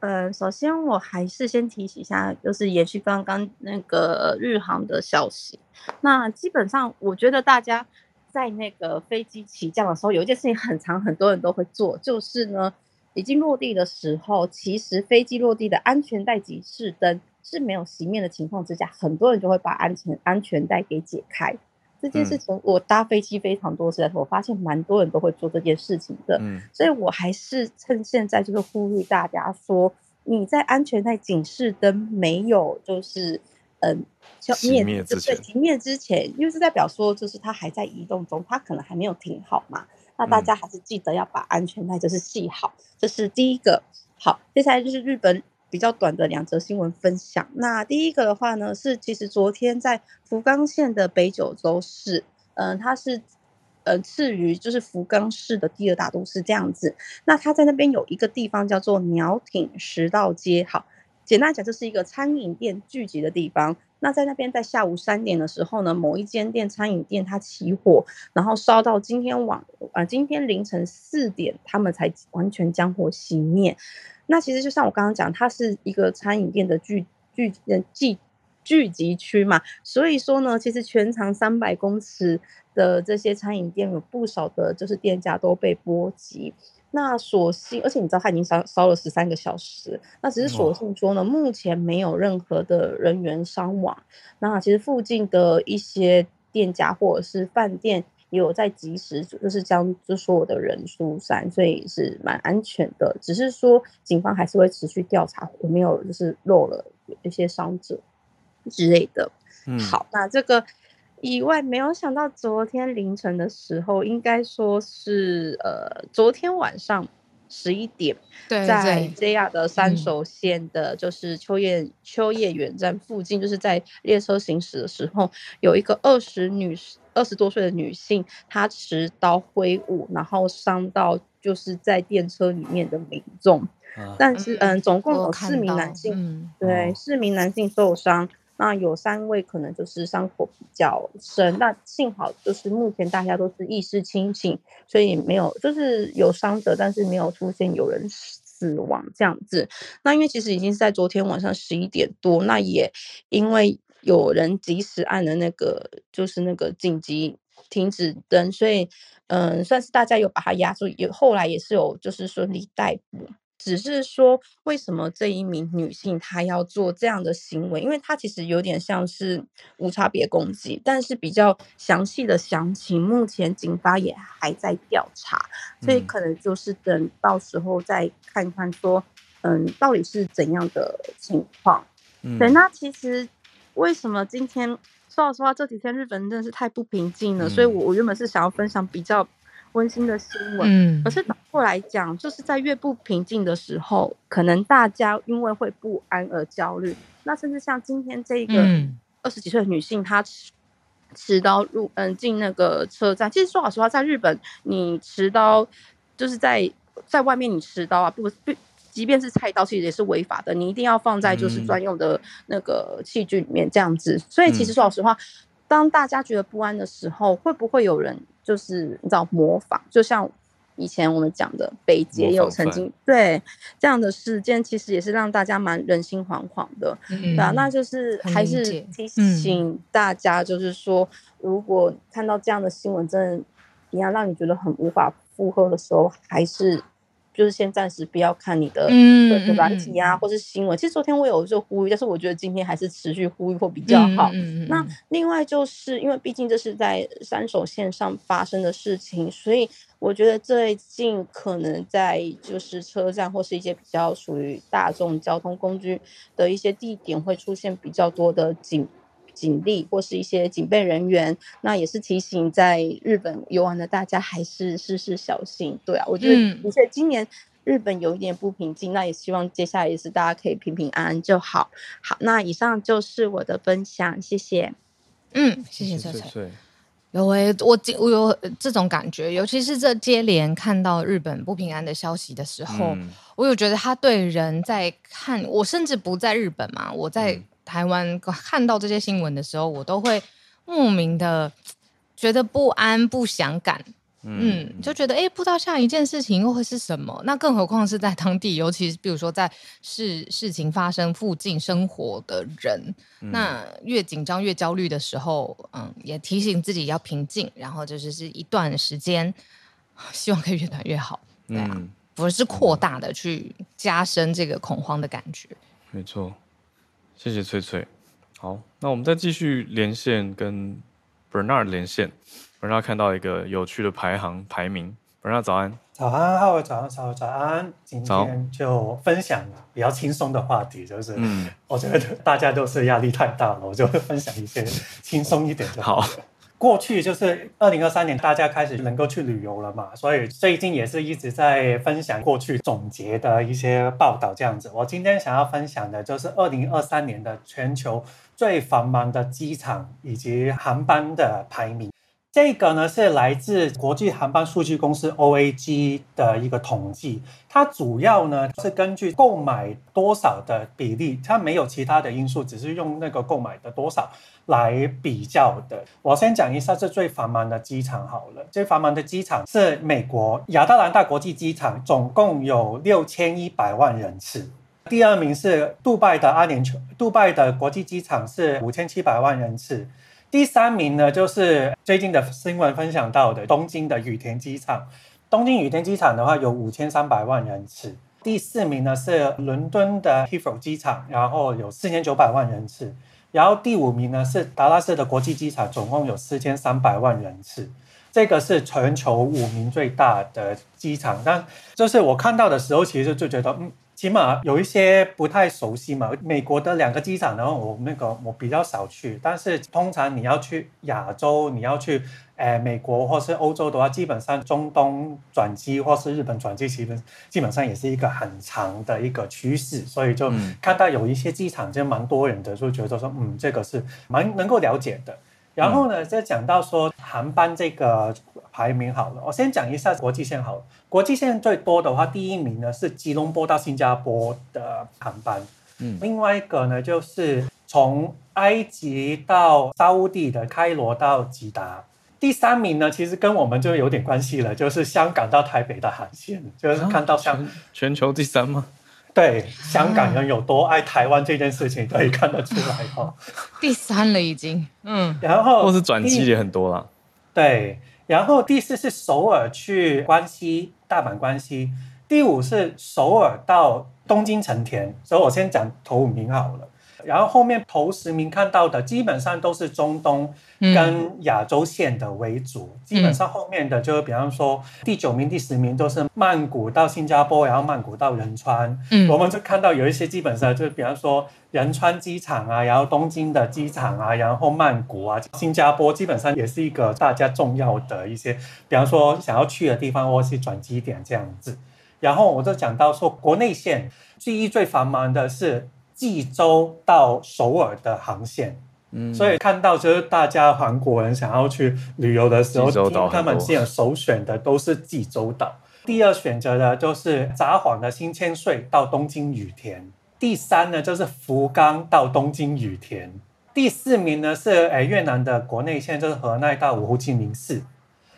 呃，首先我还是先提醒一下，就是延续刚刚那个日航的消息。那基本上，我觉得大家在那个飞机起降的时候，有一件事情很常，很多人都会做，就是呢，已经落地的时候，其实飞机落地的安全带警示灯是没有熄灭的情况之下，很多人就会把安全安全带给解开。这件事情我搭飞机非常多次，我发现蛮多人都会做这件事情的，嗯，所以我还是趁现在就是呼吁大家说，你在安全带警示灯没有就是嗯消灭之前，停灭之前，因为是代表说就是它还在移动中，它可能还没有停好嘛，那大家还是记得要把安全带就是系好，这是第一个。好，接下来就是日本。比较短的两则新闻分享。那第一个的话呢，是其实昨天在福冈县的北九州市，嗯、呃，它是呃次于就是福冈市的第二大都市这样子。那它在那边有一个地方叫做鸟町食道街，好，简单讲，这是一个餐饮店聚集的地方。那在那边在下午三点的时候呢，某一间店餐饮店它起火，然后烧到今天晚、呃、今天凌晨四点，他们才完全将火熄灭。那其实就像我刚刚讲，它是一个餐饮店的聚聚聚聚集区嘛，所以说呢，其实全长三百公尺的这些餐饮店有不少的，就是店家都被波及。那所幸，而且你知道他已经烧烧了十三个小时，那只是所幸说呢，目前没有任何的人员伤亡。那其实附近的一些店家或者是饭店。也有在及时，就是将就所有的人疏散，所以是蛮安全的。只是说，警方还是会持续调查有没有就是漏了一些伤者之类的。嗯，好，那这个以外，没有想到昨天凌晨的时候，应该说是呃，昨天晚上。十一点，在 JR 的三手线的，就是秋叶秋叶原站附近，就是在列车行驶的时候，有一个二十女二十多岁的女性，她持刀挥舞，然后伤到就是在电车里面的民众。但是，嗯，总共有四名男性，对，四名男性受伤。那有三位可能就是伤口比较深，那幸好就是目前大家都是意识清醒，所以没有就是有伤者，但是没有出现有人死亡这样子。那因为其实已经是在昨天晚上十一点多，那也因为有人及时按了那个就是那个紧急停止灯，所以嗯，算是大家有把它压住，也后来也是有就是顺利逮捕。只是说，为什么这一名女性她要做这样的行为？因为她其实有点像是无差别攻击，但是比较详细的详情，目前警方也还在调查，所以可能就是等到时候再看看说，嗯，到底是怎样的情况。嗯，对，那其实为什么今天说老实话，这几天日本真的是太不平静了，嗯，所以我我原本是想要分享比较。温馨的新闻，嗯，可是反过来讲，就是在越不平静的时候，可能大家因为会不安而焦虑。那甚至像今天这个二十几岁的女性，她持持刀入嗯进那个车站。其实说老实话，在日本，你持刀就是在在外面你持刀啊，不不，即便是菜刀，其实也是违法的。你一定要放在就是专用的那个器具里面这样子。所以其实说老实话，当大家觉得不安的时候，会不会有人？就是你知道模仿，就像以前我们讲的北捷也有曾经对这样的事件，其实也是让大家蛮人心惶惶的，嗯、对啊，那就是还是提醒大家，就是说，嗯、如果看到这样的新闻，真的一样让你觉得很无法负荷的时候，还是就是先暂时不要看你的嗯的软体啊，或是新闻。其实昨天我有就呼吁，但是我觉得今天还是持续呼吁会比较好。嗯嗯嗯、那另外就是因为毕竟这是在三手线上发生的事情，所以我觉得最近可能在就是车站或是一些比较属于大众交通工具的一些地点会出现比较多的警。警力或是一些警备人员，那也是提醒在日本游玩的大家还是事事小心。对啊，我觉得而且今年日本有一点不平静，那也希望接下来也是大家可以平平安安就好。好，那以上就是我的分享，谢谢。嗯，谢谢翠翠。有诶、欸，我我有这种感觉，尤其是这接连看到日本不平安的消息的时候，嗯、我有觉得他对人在看，我甚至不在日本嘛，我在、嗯。台湾看到这些新闻的时候，我都会莫名的觉得不安、不想感，嗯，嗯，就觉得哎，不知道下一件事情又会是什么。那更何况是在当地，尤其是比如说在事事情发生附近生活的人，嗯、那越紧张、越焦虑的时候，嗯，也提醒自己要平静，然后就是是一段时间，[laughs] 希望可以越短越好，对啊，嗯、不是扩大的去加深这个恐慌的感觉，没错。谢谢翠翠，好，那我们再继续连线跟 Bernard 连线。Bernard 看到一个有趣的排行排名，Bernard 早安，早安，好，早安，早早安。今天就分享比较轻松的话题，就是，嗯，我觉得大家都是压力太大了，我就会分享一些轻松一点的。好。过去就是二零二三年，大家开始能够去旅游了嘛，所以最近也是一直在分享过去总结的一些报道这样子。我今天想要分享的就是二零二三年的全球最繁忙的机场以及航班的排名。这个呢是来自国际航班数据公司 OAG 的一个统计，它主要呢是根据购买多少的比例，它没有其他的因素，只是用那个购买的多少来比较的。我先讲一下这最繁忙的机场好了，最繁忙的机场是美国亚特兰大国际机场，总共有六千一百万人次。第二名是杜拜的阿联酋，杜拜的国际机场是五千七百万人次。第三名呢，就是最近的新闻分享到的东京的羽田机场。东京羽田机场的话，有五千三百万人次。第四名呢是伦敦的 Heathrow 机场，然后有四千九百万人次。然后第五名呢是达拉斯的国际机场，总共有四千三百万人次。这个是全球五名最大的机场。但就是我看到的时候，其实就觉得嗯。起码有一些不太熟悉嘛，美国的两个机场，然后我那个我比较少去，但是通常你要去亚洲，你要去诶、呃、美国或是欧洲的话，基本上中东转机或是日本转机，基本基本上也是一个很长的一个趋势，所以就看到有一些机场就蛮多人的，就觉得说嗯，这个是蛮能够了解的。然后呢，再讲到说航班这个排名好了，我先讲一下国际线好了。国际线最多的话，第一名呢是吉隆坡到新加坡的航班，嗯，另外一个呢就是从埃及到沙乌地的开罗到吉达。第三名呢，其实跟我们就有点关系了，就是香港到台北的航线，就是看到香、啊、全，全球第三吗？对，香港人有多爱台湾这件事情可以看得出来哈。[laughs] 第三了已经，嗯，然后或是转机也很多啦。对，然后第四是首尔去关西，大阪关西。第五是首尔到东京成田，所以我先讲头五名好了。然后后面头十名看到的基本上都是中东跟亚洲线的为主，嗯、基本上后面的就是比方说第九名、第十名都是曼谷到新加坡，然后曼谷到仁川。嗯，我们就看到有一些基本上就是比方说仁川机场啊，然后东京的机场啊，然后曼谷啊、新加坡，基本上也是一个大家重要的一些，比方说想要去的地方或是转机点这样子。然后我就讲到说国内线记忆最繁忙的是。济州到首尔的航线，嗯，所以看到就是大家韩国人想要去旅游的时候，他们现在首选的都是济州岛。第二选择的就是札幌的新千岁到东京羽田。第三呢就是福冈到东京羽田。第四名呢是诶越南的国内线，就是河内到胡志明市。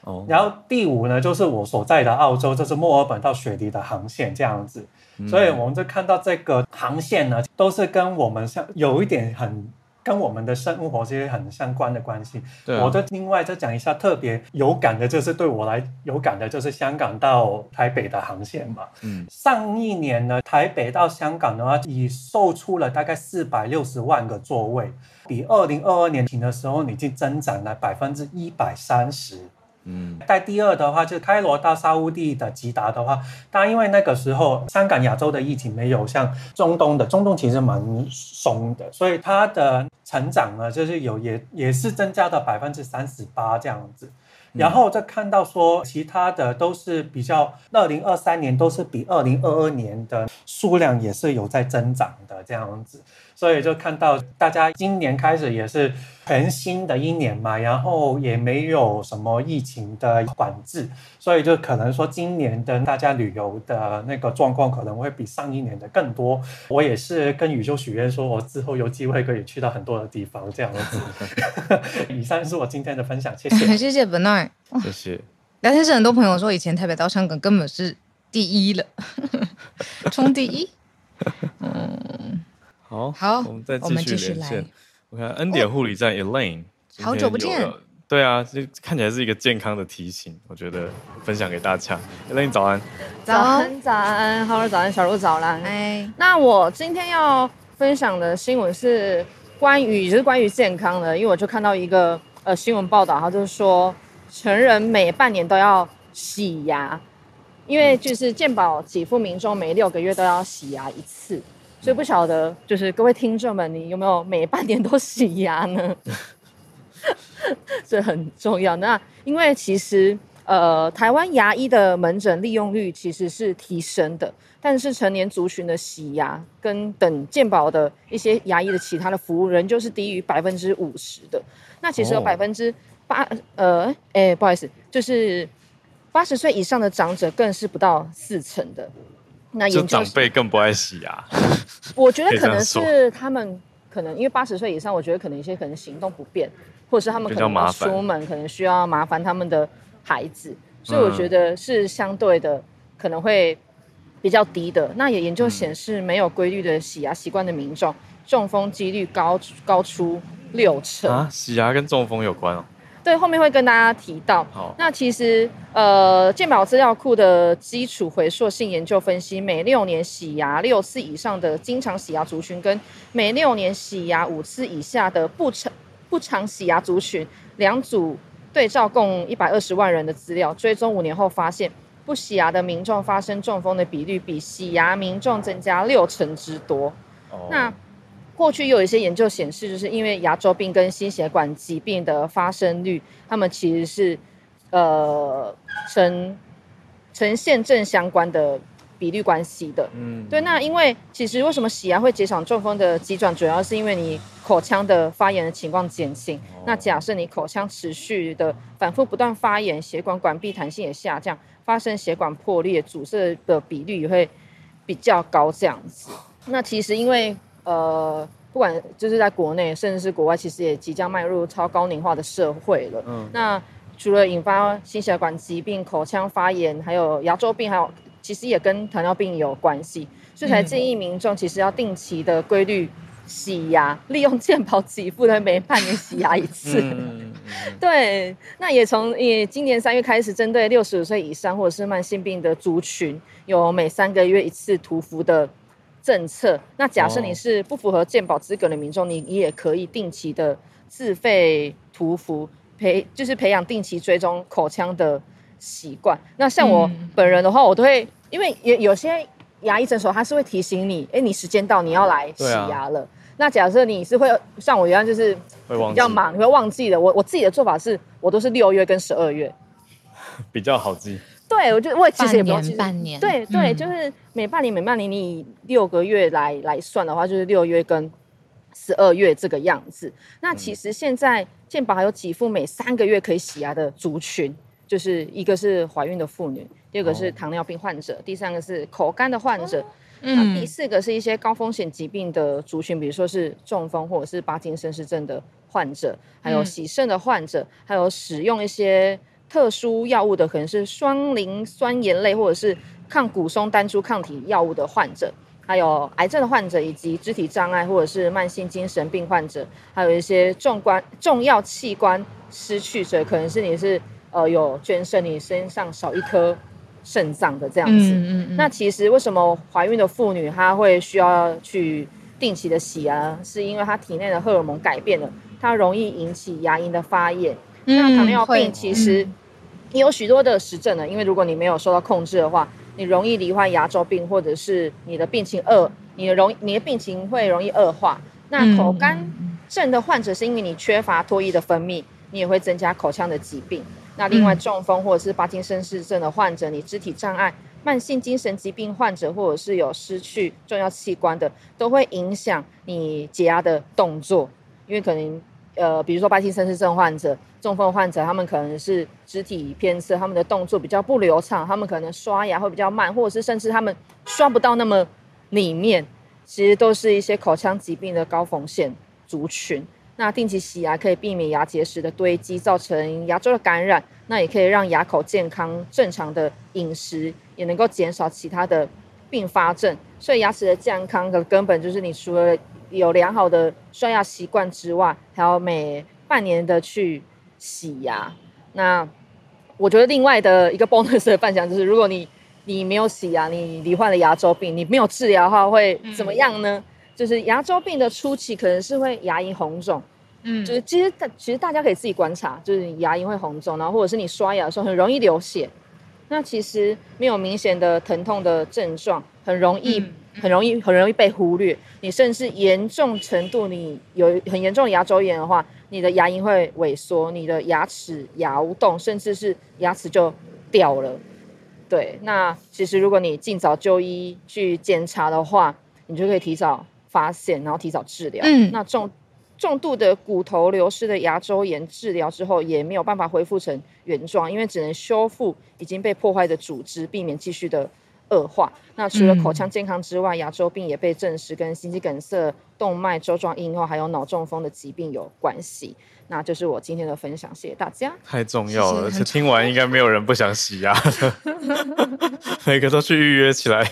哦，然后第五呢就是我所在的澳洲，就是墨尔本到雪梨的航线这样子。所以我们就看到这个航线呢，都是跟我们像有一点很跟我们的生活其实很相关的关系。对啊、我就另外再讲一下特别有感的，就是对我来有感的，就是香港到台北的航线嘛。嗯，上一年呢，台北到香港的话，已售出了大概四百六十万个座位，比二零二二年停的时候已经增长了百分之一百三十。嗯，在第二的话，就是开罗到沙乌地的吉达的话，当然因为那个时候香港、亚洲的疫情没有像中东的，中东其实蛮松的，所以它的成长呢，就是有也也是增加到百分之三十八这样子。然后再看到说，其他的都是比较，二零二三年都是比二零二二年的数量也是有在增长的这样子。所以就看到大家今年开始也是全新的一年嘛，然后也没有什么疫情的管制，所以就可能说今年的大家旅游的那个状况可能会比上一年的更多。我也是跟宇宙许愿说，我之后有机会可以去到很多的地方这样子。[laughs] 以上是我今天的分享，谢谢，谢谢 Bernard，谢谢。聊天室很多朋友说，以前台北到香港根本是第一了，[laughs] 冲第一。嗯。好，好，我们再继续连线。我看恩典护理站 Elaine，好久不见。对啊，这看起来是一个健康的提醒，我觉得分享给大家。Elaine 早安，早安早安，Hello 早安，小鹿早安。哎，那我今天要分享的新闻是关于，也、就是关于健康的，因为我就看到一个呃新闻报道，它就是说成人每半年都要洗牙，因为就是健保给付民众每六个月都要洗牙一次。所以不晓得，就是各位听众们，你有没有每半年都洗牙呢？[laughs] 这很重要。那因为其实，呃，台湾牙医的门诊利用率其实是提升的，但是成年族群的洗牙跟等健保的一些牙医的其他的服务，仍旧是低于百分之五十的。那其实有百分之八，呃，哎，不好意思，就是八十岁以上的长者更是不到四成的。那也长辈更不爱洗牙，[laughs] 我觉得可能是他们可能因为八十岁以上，我觉得可能一些可能行动不便，或者是他们可能要出门，可能需要麻烦他们的孩子，所以我觉得是相对的可能会比较低的。那也研究显示，没有规律的洗牙习惯的民众，中风几率高高出六成啊！洗牙跟中风有关哦。对，后面会跟大家提到。好，那其实呃，健保资料库的基础回溯性研究分析，每六年洗牙六次以上的经常洗牙族群，跟每六年洗牙五次以下的不常不常洗牙族群，两组对照共一百二十万人的资料，追踪五年后发现，不洗牙的民众发生中风的比率比洗牙民众增加六成之多。哦，那。过去有一些研究显示，就是因为牙周病跟心血管疾病的发生率，他们其实是呃呈呈现正相关的比率关系的。嗯，对。那因为其实为什么洗牙会减少中风的急转，主要是因为你口腔的发炎的情况减轻。哦、那假设你口腔持续的反复不断发炎，血管管壁弹性也下降，发生血管破裂阻塞的比率也会比较高。这样子。那其实因为呃，不管就是在国内，甚至是国外，其实也即将迈入超高龄化的社会了。嗯，那除了引发心血管疾病、口腔发炎，还有牙周病，还有其实也跟糖尿病有关系，所以才建议民众其实要定期的规律洗牙，利用健保给付的每半年洗牙一次。嗯、对，那也从也今年三月开始，针对六十五岁以上或者是慢性病的族群，有每三个月一次涂氟的。政策，那假设你是不符合健保资格的民众，你你也可以定期的自费涂氟，培就是培养定期追踪口腔的习惯。那像我本人的话，我都会，因为有有些牙医诊所他是会提醒你，哎，你时间到，你要来洗牙了。啊、那假设你是会像我一样，就是比较忙，你会忘记的。我我自己的做法是，我都是六月跟十二月 [laughs] 比较好记。对，我觉得我其实也不用记，半年，对对，就是每半年每半年你以六个月来来算的话，就是六月跟十二月这个样子。那其实现在健保还有几副每三个月可以洗牙的族群，就是一个是怀孕的妇女，第二个是糖尿病患者，第三个是口干的患者，嗯，第四个是一些高风险疾病的族群，比如说是中风或者是巴金森氏症的患者，还有洗肾的患者，还有使用一些。特殊药物的可能是双磷酸盐类或者是抗骨松单株抗体药物的患者，还有癌症的患者，以及肢体障碍或者是慢性精神病患者，还有一些重关重要器官失去者，可能是你是呃有捐肾，你身上少一颗肾脏的这样子。嗯嗯嗯。那其实为什么怀孕的妇女她会需要去定期的洗牙？是因为她体内的荷尔蒙改变了，它容易引起牙龈的发炎。嗯、那糖尿病其实也有许多的实证呢，因为如果你没有受到控制的话。你容易罹患牙周病，或者是你的病情恶，你的容你的病情会容易恶化。那口干症的患者是因为你缺乏唾液的分泌，你也会增加口腔的疾病。那另外中风或者是帕金森氏症的患者，你肢体障碍、慢性精神疾病患者，或者是有失去重要器官的，都会影响你解压的动作，因为可能。呃，比如说帕金森氏症患者、中风患者，他们可能是肢体偏侧，他们的动作比较不流畅，他们可能刷牙会比较慢，或者是甚至他们刷不到那么里面，其实都是一些口腔疾病的高风险族群。那定期洗牙可以避免牙结石的堆积，造成牙周的感染，那也可以让牙口健康正常的饮食，也能够减少其他的并发症。所以牙齿的健康的根本就是你除了有良好的刷牙习惯之外，还要每半年的去洗牙。那我觉得另外的一个 bonus 的分享就是，如果你你没有洗牙，你罹患了牙周病，你没有治疗的话，会怎么样呢？嗯、就是牙周病的初期可能是会牙龈红肿，嗯，就是其实其实大家可以自己观察，就是你牙龈会红肿，然后或者是你刷牙的时候很容易流血。那其实没有明显的疼痛的症状，很容易。嗯很容易很容易被忽略，你甚至严重程度，你有很严重的牙周炎的话，你的牙龈会萎缩，你的牙齿牙无动，甚至是牙齿就掉了。对，那其实如果你尽早就医去检查的话，你就可以提早发现，然后提早治疗。嗯，那重重度的骨头流失的牙周炎治疗之后，也没有办法恢复成原状，因为只能修复已经被破坏的组织，避免继续的。恶化。那除了口腔健康之外，嗯、牙周病也被证实跟心肌梗塞、动脉粥状硬化还有脑中风的疾病有关系。那就是我今天的分享，谢谢大家。太重要了，而且听完应该没有人不想洗牙的，[laughs] 每个都去预约起来。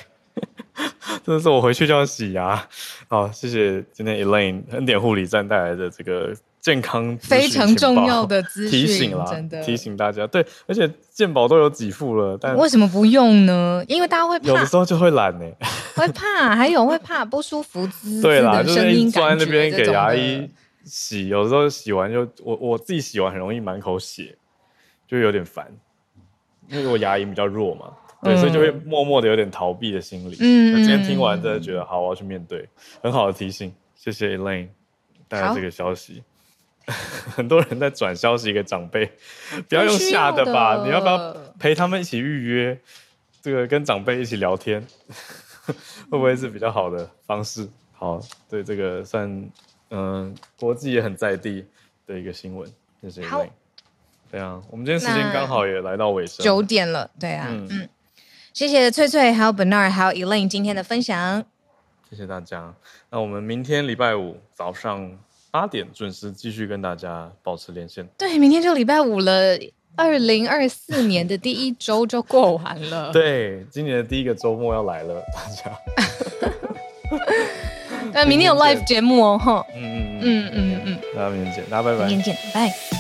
[laughs] 真的是我回去就要洗牙。好，谢谢今天 Elaine 恩典护理站带来的这个。健康非常重要的 [laughs] 资讯，提醒啦，真的提醒大家。对，而且健保都有给付了，但为什么不用呢？因为大家会怕，有的时候就会懒呢、欸，[laughs] 会怕，还有会怕不舒服对啦，就是一坐在那边给牙医洗，有的时候洗完就我我自己洗完很容易满口血，就有点烦，因为我牙龈比较弱嘛，对，嗯、所以就会默默的有点逃避的心理。嗯，今天听完真的觉得好，我要去面对，很好的提醒，谢谢 Elaine 带来这个消息。[laughs] 很多人在转消息给长辈，不要用吓的吧？你要不要陪他们一起预约？这个跟长辈一起聊天，[laughs] 会不会是比较好的方式？好，对这个算嗯、呃，国际也很在地的一个新闻，谢谢 Elaine。对啊，我们今天时间刚好也来到尾声，九点了。对啊，嗯，嗯，谢谢翠翠，还有 Bernard，还有 Elaine 今天的分享。谢谢大家。那我们明天礼拜五早上。八点准时继续跟大家保持连线。对，明天就礼拜五了，二零二四年的第一周就过完了。[laughs] 对，今年的第一个周末要来了，大家。[laughs] 但，明天有 live 节目哦，哈。嗯嗯嗯嗯嗯嗯，大家明天见，大家拜拜。明天见，拜。